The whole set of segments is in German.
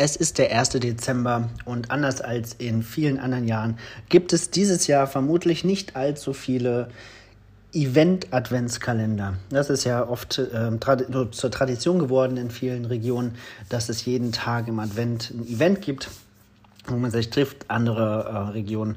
Es ist der 1. Dezember und anders als in vielen anderen Jahren gibt es dieses Jahr vermutlich nicht allzu viele Event-Adventskalender. Das ist ja oft ähm, trad zur Tradition geworden in vielen Regionen, dass es jeden Tag im Advent ein Event gibt, wo man sich trifft. Andere äh, Regionen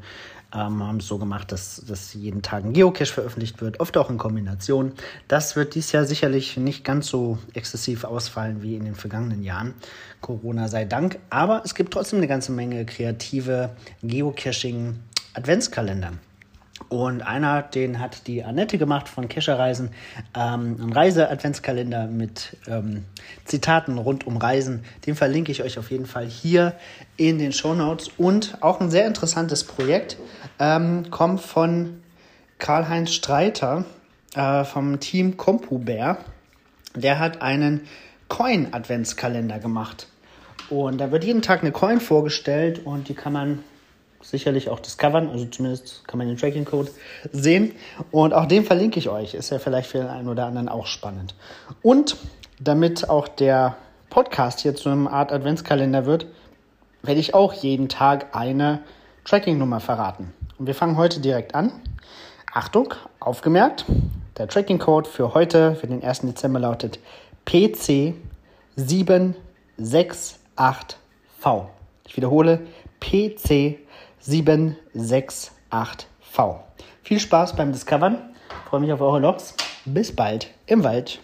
ähm, haben es so gemacht, dass, dass jeden Tag ein Geocache veröffentlicht wird, oft auch in Kombination. Das wird dies Jahr sicherlich nicht ganz so exzessiv ausfallen wie in den vergangenen Jahren. Corona sei Dank. Aber es gibt trotzdem eine ganze Menge kreative Geocaching-Adventskalender. Und einer, den hat die Annette gemacht von Kescherreisen, ähm, ein Reise-Adventskalender mit ähm, Zitaten rund um Reisen. Den verlinke ich euch auf jeden Fall hier in den Show Notes. Und auch ein sehr interessantes Projekt ähm, kommt von Karl-Heinz Streiter äh, vom Team CompuBear. Der hat einen Coin-Adventskalender gemacht. Und da wird jeden Tag eine Coin vorgestellt und die kann man sicherlich auch discovern, also zumindest kann man den Tracking-Code sehen. Und auch den verlinke ich euch. Ist ja vielleicht für den einen oder anderen auch spannend. Und damit auch der Podcast hier zu einem Art Adventskalender wird, werde ich auch jeden Tag eine Tracking-Nummer verraten. Und wir fangen heute direkt an. Achtung, aufgemerkt, der Tracking-Code für heute, für den 1. Dezember lautet PC768V. Ich wiederhole, PC768V. 768V. Viel Spaß beim Discovern. freue mich auf eure Logs. Bis bald im Wald.